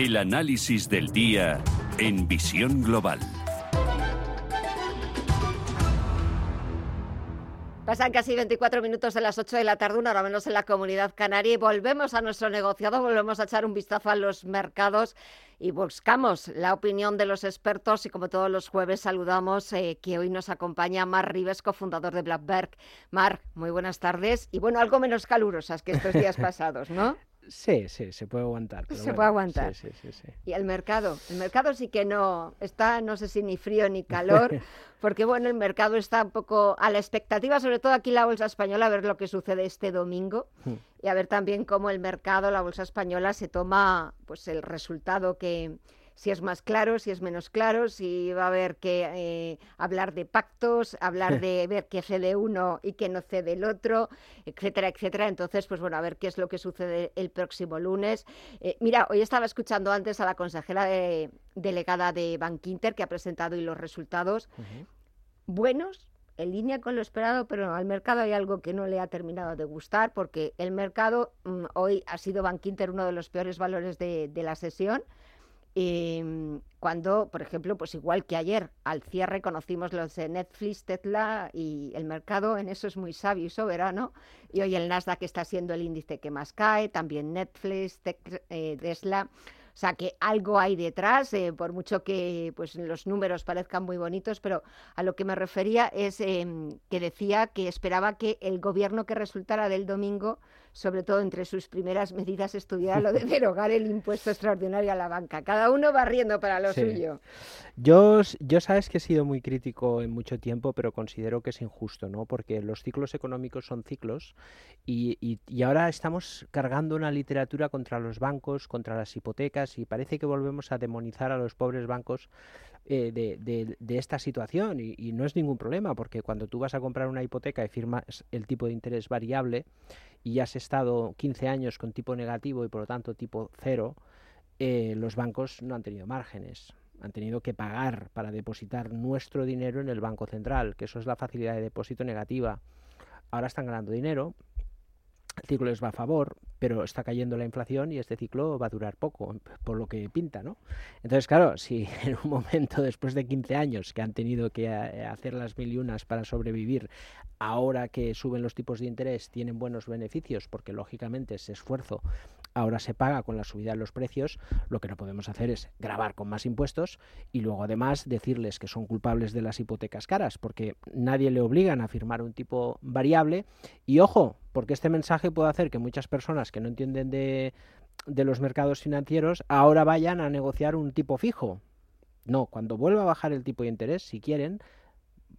El análisis del día en Visión Global. Pasan casi 24 minutos de las 8 de la tarde, una hora menos en la comunidad canaria, y volvemos a nuestro negociado, volvemos a echar un vistazo a los mercados y buscamos la opinión de los expertos. Y como todos los jueves, saludamos eh, que hoy nos acompaña Mar Rives, cofundador de Blackberg. Mar, muy buenas tardes. Y bueno, algo menos calurosas que estos días pasados, ¿no? Sí, sí, se puede aguantar. se puede aguantar. Sí, sí, sí, Y el mercado, el mercado sí que no está, no sé si ni frío ni calor, porque bueno, el mercado está un poco a la expectativa, sobre todo aquí la bolsa española, a ver lo que sucede este domingo hmm. y a ver también cómo el mercado, la bolsa española, se toma pues el resultado que, si es más claro, si es menos claro, si va a haber que eh, hablar de pactos, hablar de ver qué cede uno y qué no cede el otro, etcétera, etcétera. Entonces, pues bueno, a ver qué es lo que sucede el próximo lunes. Eh, mira, hoy estaba escuchando antes a la consejera delegada de Bankinter que ha presentado hoy los resultados buenos, en línea con lo esperado, pero al mercado hay algo que no le ha terminado de gustar, porque el mercado mm, hoy ha sido Bankinter uno de los peores valores de la sesión. Em, cuando, por ejemplo, pues igual que ayer, al cierre conocimos los de Netflix, Tesla y el mercado en eso es muy sabio y soberano. Y hoy el Nasdaq está siendo el índice que más cae, también Netflix, eh, Tesla. O sea que algo hay detrás, eh, por mucho que pues, los números parezcan muy bonitos, pero a lo que me refería es em, que decía que esperaba que el gobierno que resultara del domingo sobre todo entre sus primeras medidas, estudiar lo de derogar el impuesto extraordinario a la banca. Cada uno va riendo para lo suyo. Yo, yo sabes que he sido muy crítico en mucho tiempo, pero considero que es injusto, ¿no? Porque los ciclos económicos son ciclos y, y, ahora estamos cargando una literatura contra los bancos, contra las hipotecas y parece que volvemos a demonizar a los pobres bancos eh, de, de, de, esta situación y, no es ningún problema porque cuando tú vas a comprar una hipoteca y firmas el tipo de interés variable y has estado 15 años con tipo negativo y por lo tanto tipo cero, eh, los bancos no han tenido márgenes. Han tenido que pagar para depositar nuestro dinero en el Banco Central, que eso es la facilidad de depósito negativa. Ahora están ganando dinero, el ciclo les va a favor, pero está cayendo la inflación y este ciclo va a durar poco, por lo que pinta, ¿no? Entonces, claro, si en un momento después de 15 años que han tenido que eh, hacer las mil y unas para sobrevivir, ahora que suben los tipos de interés tienen buenos beneficios, porque lógicamente ese esfuerzo ahora se paga con la subida de los precios, lo que no podemos hacer es grabar con más impuestos y luego además decirles que son culpables de las hipotecas caras, porque nadie le obligan a firmar un tipo variable y ojo, porque este mensaje puede hacer que muchas personas que no entienden de, de los mercados financieros ahora vayan a negociar un tipo fijo. No, cuando vuelva a bajar el tipo de interés, si quieren,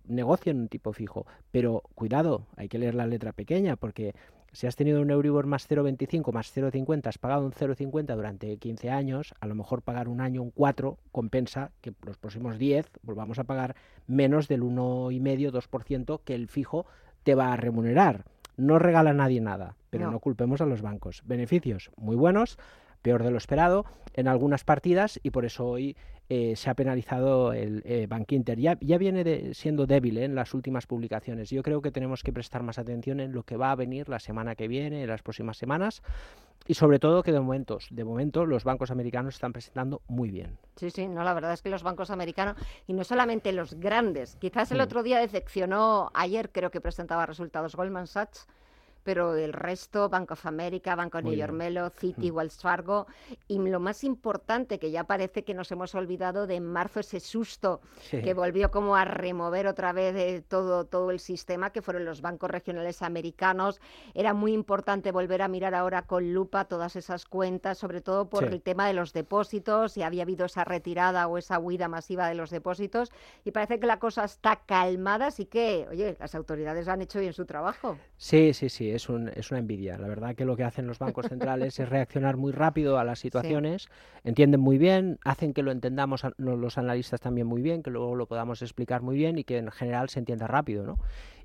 negocien un tipo fijo. Pero cuidado, hay que leer la letra pequeña, porque si has tenido un Euribor más 0,25 más 0,50, has pagado un 0,50 durante 15 años, a lo mejor pagar un año un 4 compensa que los próximos 10 volvamos a pagar menos del 1,5-2% que el fijo te va a remunerar. No regala a nadie nada, pero no culpemos a los bancos. Beneficios muy buenos, peor de lo esperado en algunas partidas y por eso hoy eh, se ha penalizado el eh, Bank Inter. Ya, ya viene siendo débil eh, en las últimas publicaciones. Yo creo que tenemos que prestar más atención en lo que va a venir la semana que viene, en las próximas semanas y sobre todo que de momentos, de momento los bancos americanos están presentando muy bien. Sí, sí, no, la verdad es que los bancos americanos y no solamente los grandes, quizás el mm. otro día decepcionó, ayer creo que presentaba resultados Goldman Sachs pero el resto, Bank of America, Banco New York Melo, Citi, mm. Wells Fargo, y lo más importante, que ya parece que nos hemos olvidado de en marzo ese susto que volvió como a remover otra vez de todo, todo el sistema, que fueron los bancos regionales americanos. Era muy importante volver a mirar ahora con lupa todas esas cuentas, sobre todo por el tema de los depósitos, si había habido esa retirada o esa huida masiva de los depósitos, y parece que la cosa está calmada, así que, oye, las autoridades han hecho bien su trabajo. Sí, sí, sí es, un, es una envidia. La verdad que lo que hacen los bancos centrales es reaccionar muy rápido a las situaciones, entienden muy bien, hacen que lo entendamos los analistas también muy bien, que luego lo podamos explicar muy bien y que en general se entienda rápido, ¿no?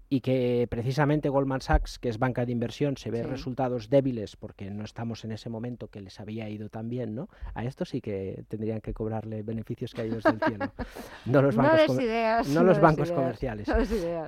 y que precisamente Goldman Sachs, que es banca de inversión, se ve resultados débiles porque no estamos en ese momento que les había ido tan bien, ¿no? A esto sí que tendrían que cobrarle beneficios caídos del cielo. No los bancos, no los bancos comerciales.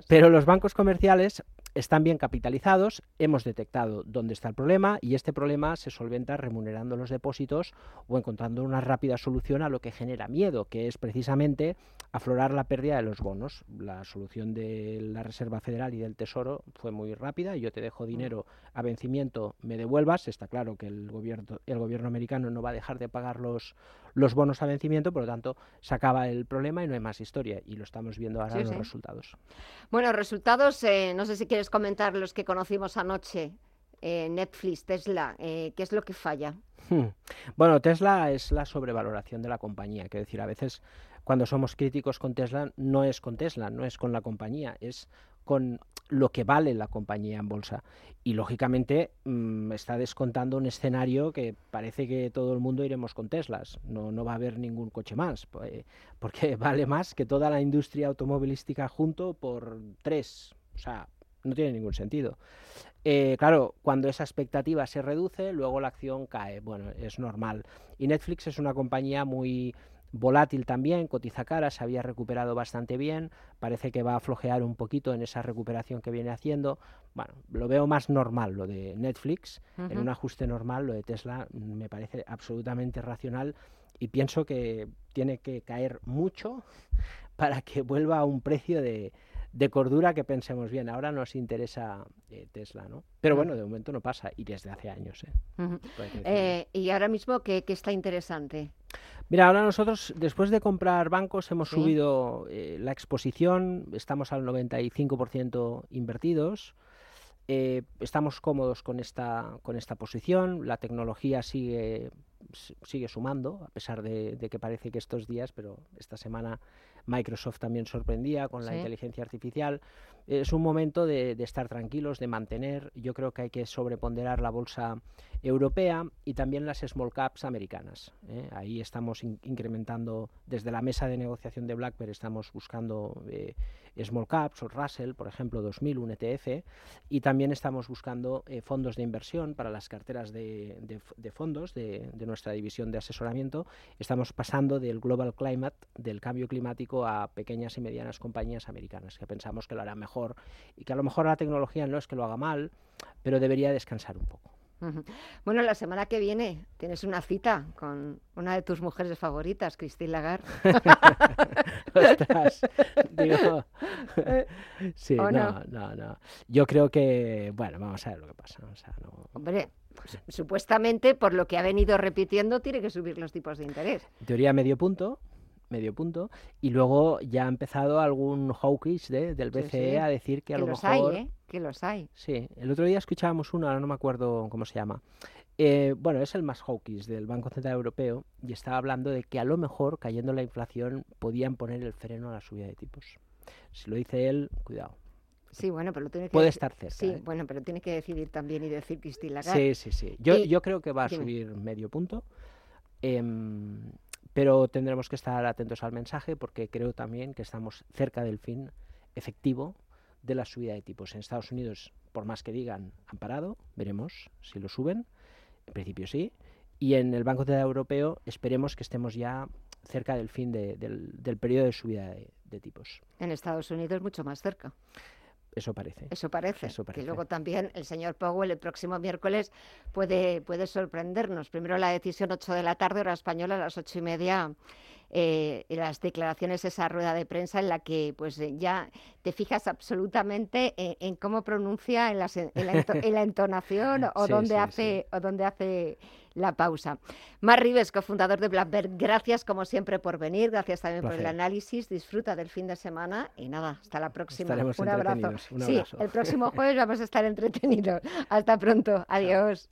Pero los bancos comerciales están bien capitalizados, hemos detectado dónde está el problema y este problema se solventa remunerando los depósitos o encontrando una rápida solución a lo que genera miedo, que es precisamente aflorar la pérdida de los bonos. La solución de la Reserva Federal y del Tesoro fue muy rápida. Yo te dejo dinero a vencimiento, me devuelvas. Está claro que el gobierno, el gobierno americano no va a dejar de pagar los, los bonos a vencimiento, por lo tanto, se acaba el problema y no hay más historia. Y lo estamos viendo ahora en los resultados. Bueno, resultados, eh, no sé si quieres comentar los que conocimos anoche. Eh, Netflix, Tesla, eh, ¿qué es lo que falla? Hmm. Bueno, Tesla es la sobrevaloración de la compañía. Quiero decir, a veces cuando somos críticos con Tesla, no es con Tesla, no es con la compañía, es con lo que vale la compañía en bolsa. Y lógicamente mm, está descontando un escenario que parece que todo el mundo iremos con Teslas. No, no va a haber ningún coche más, pues, porque vale más que toda la industria automovilística junto por tres. O sea, no tiene ningún sentido. Eh, claro, cuando esa expectativa se reduce, luego la acción cae. Bueno, es normal. Y Netflix es una compañía muy volátil también, cotiza cara, se había recuperado bastante bien, parece que va a flojear un poquito en esa recuperación que viene haciendo. Bueno, lo veo más normal lo de Netflix, en un ajuste normal lo de Tesla me parece absolutamente racional y pienso que tiene que caer mucho para que vuelva a un precio de, de cordura que pensemos bien. Ahora nos interesa eh, Tesla, ¿no? Pero bueno, de momento no pasa y desde hace años. ¿eh? eh y ahora mismo, ¿qué, está interesante? Mira, ahora nosotros, después de comprar bancos, hemos subido eh, la exposición, estamos al 95% invertidos. estamos cómodos con esta, con esta posición, la tecnología sigue, sigue sumando, a pesar de, de, que parece que estos días, pero esta semana Microsoft también sorprendía con la inteligencia artificial. Es un momento de, estar tranquilos, de mantener. Yo creo que hay que sobreponderar la bolsa europea y también las small caps americanas. ¿eh? Ahí estamos incrementando, desde la mesa de negociación de BlackBerry, estamos buscando eh, small caps o Russell, por ejemplo, 2000, un ETF, y también estamos buscando eh, fondos de inversión para las carteras de, fondos de, nuestra división de asesoramiento. Estamos pasando del Global Climate, del cambio climático, a pequeñas y medianas compañías americanas, que pensamos que lo harán mejor y que a lo mejor la tecnología no es que lo haga mal, pero debería descansar un poco. Bueno, la semana que viene tienes una cita con una de tus mujeres favoritas, Christine Lagarde. Ostras, digo, sí, no, no, no, Yo creo que, bueno, vamos a ver lo que pasa. Hombre, pues, supuestamente por lo que ha venido repitiendo tiene que subir los tipos de interés. teoría medio punto medio punto, y luego ya ha empezado algún hawkish de, del BCE a decir que, a lo los mejor... Hay, ¿eh? Que los hay. Sí, el otro día escuchábamos uno, ahora no me acuerdo cómo se llama. Eh, bueno, es el más hawkish del Banco Central Europeo y estaba hablando de que a lo mejor, cayendo la inflación, podían poner el freno a la subida de tipos. Si lo dice él, cuidado. Sí, bueno, pero tiene que puede estar cerca. Sí, ¿eh? bueno, pero tiene que decidir también y decir Cristina Sí, sí, sí. Yo, yo creo que va a subir medio punto. Eh, pero tendremos que estar atentos al mensaje porque creo también que estamos cerca del fin efectivo de la subida de tipos. En Estados Unidos, por más que digan, han parado, veremos si lo suben, en principio sí, y en el Banco Central Europeo esperemos que estemos ya cerca del fin del, periodo de subida de, tipos. En Estados Unidos mucho más cerca. Eso parece. Eso parece. Eso parece. luego también el señor Powell el próximo miércoles puede, puede sorprendernos. Primero la decisión 8 de la tarde, hora española, a las ocho y media. Eh, las declaraciones, esa rueda de prensa en la que pues eh, ya te fijas absolutamente en, cómo pronuncia, en la, en la, entonación o, dónde hace, o dónde hace la pausa. Mar Rives, cofundador de Blackbird, gracias como siempre por venir, gracias también por el análisis, disfruta del fin de semana y nada, hasta la próxima. un abrazo. Sí, el próximo jueves vamos a estar entretenidos. Hasta pronto, adiós.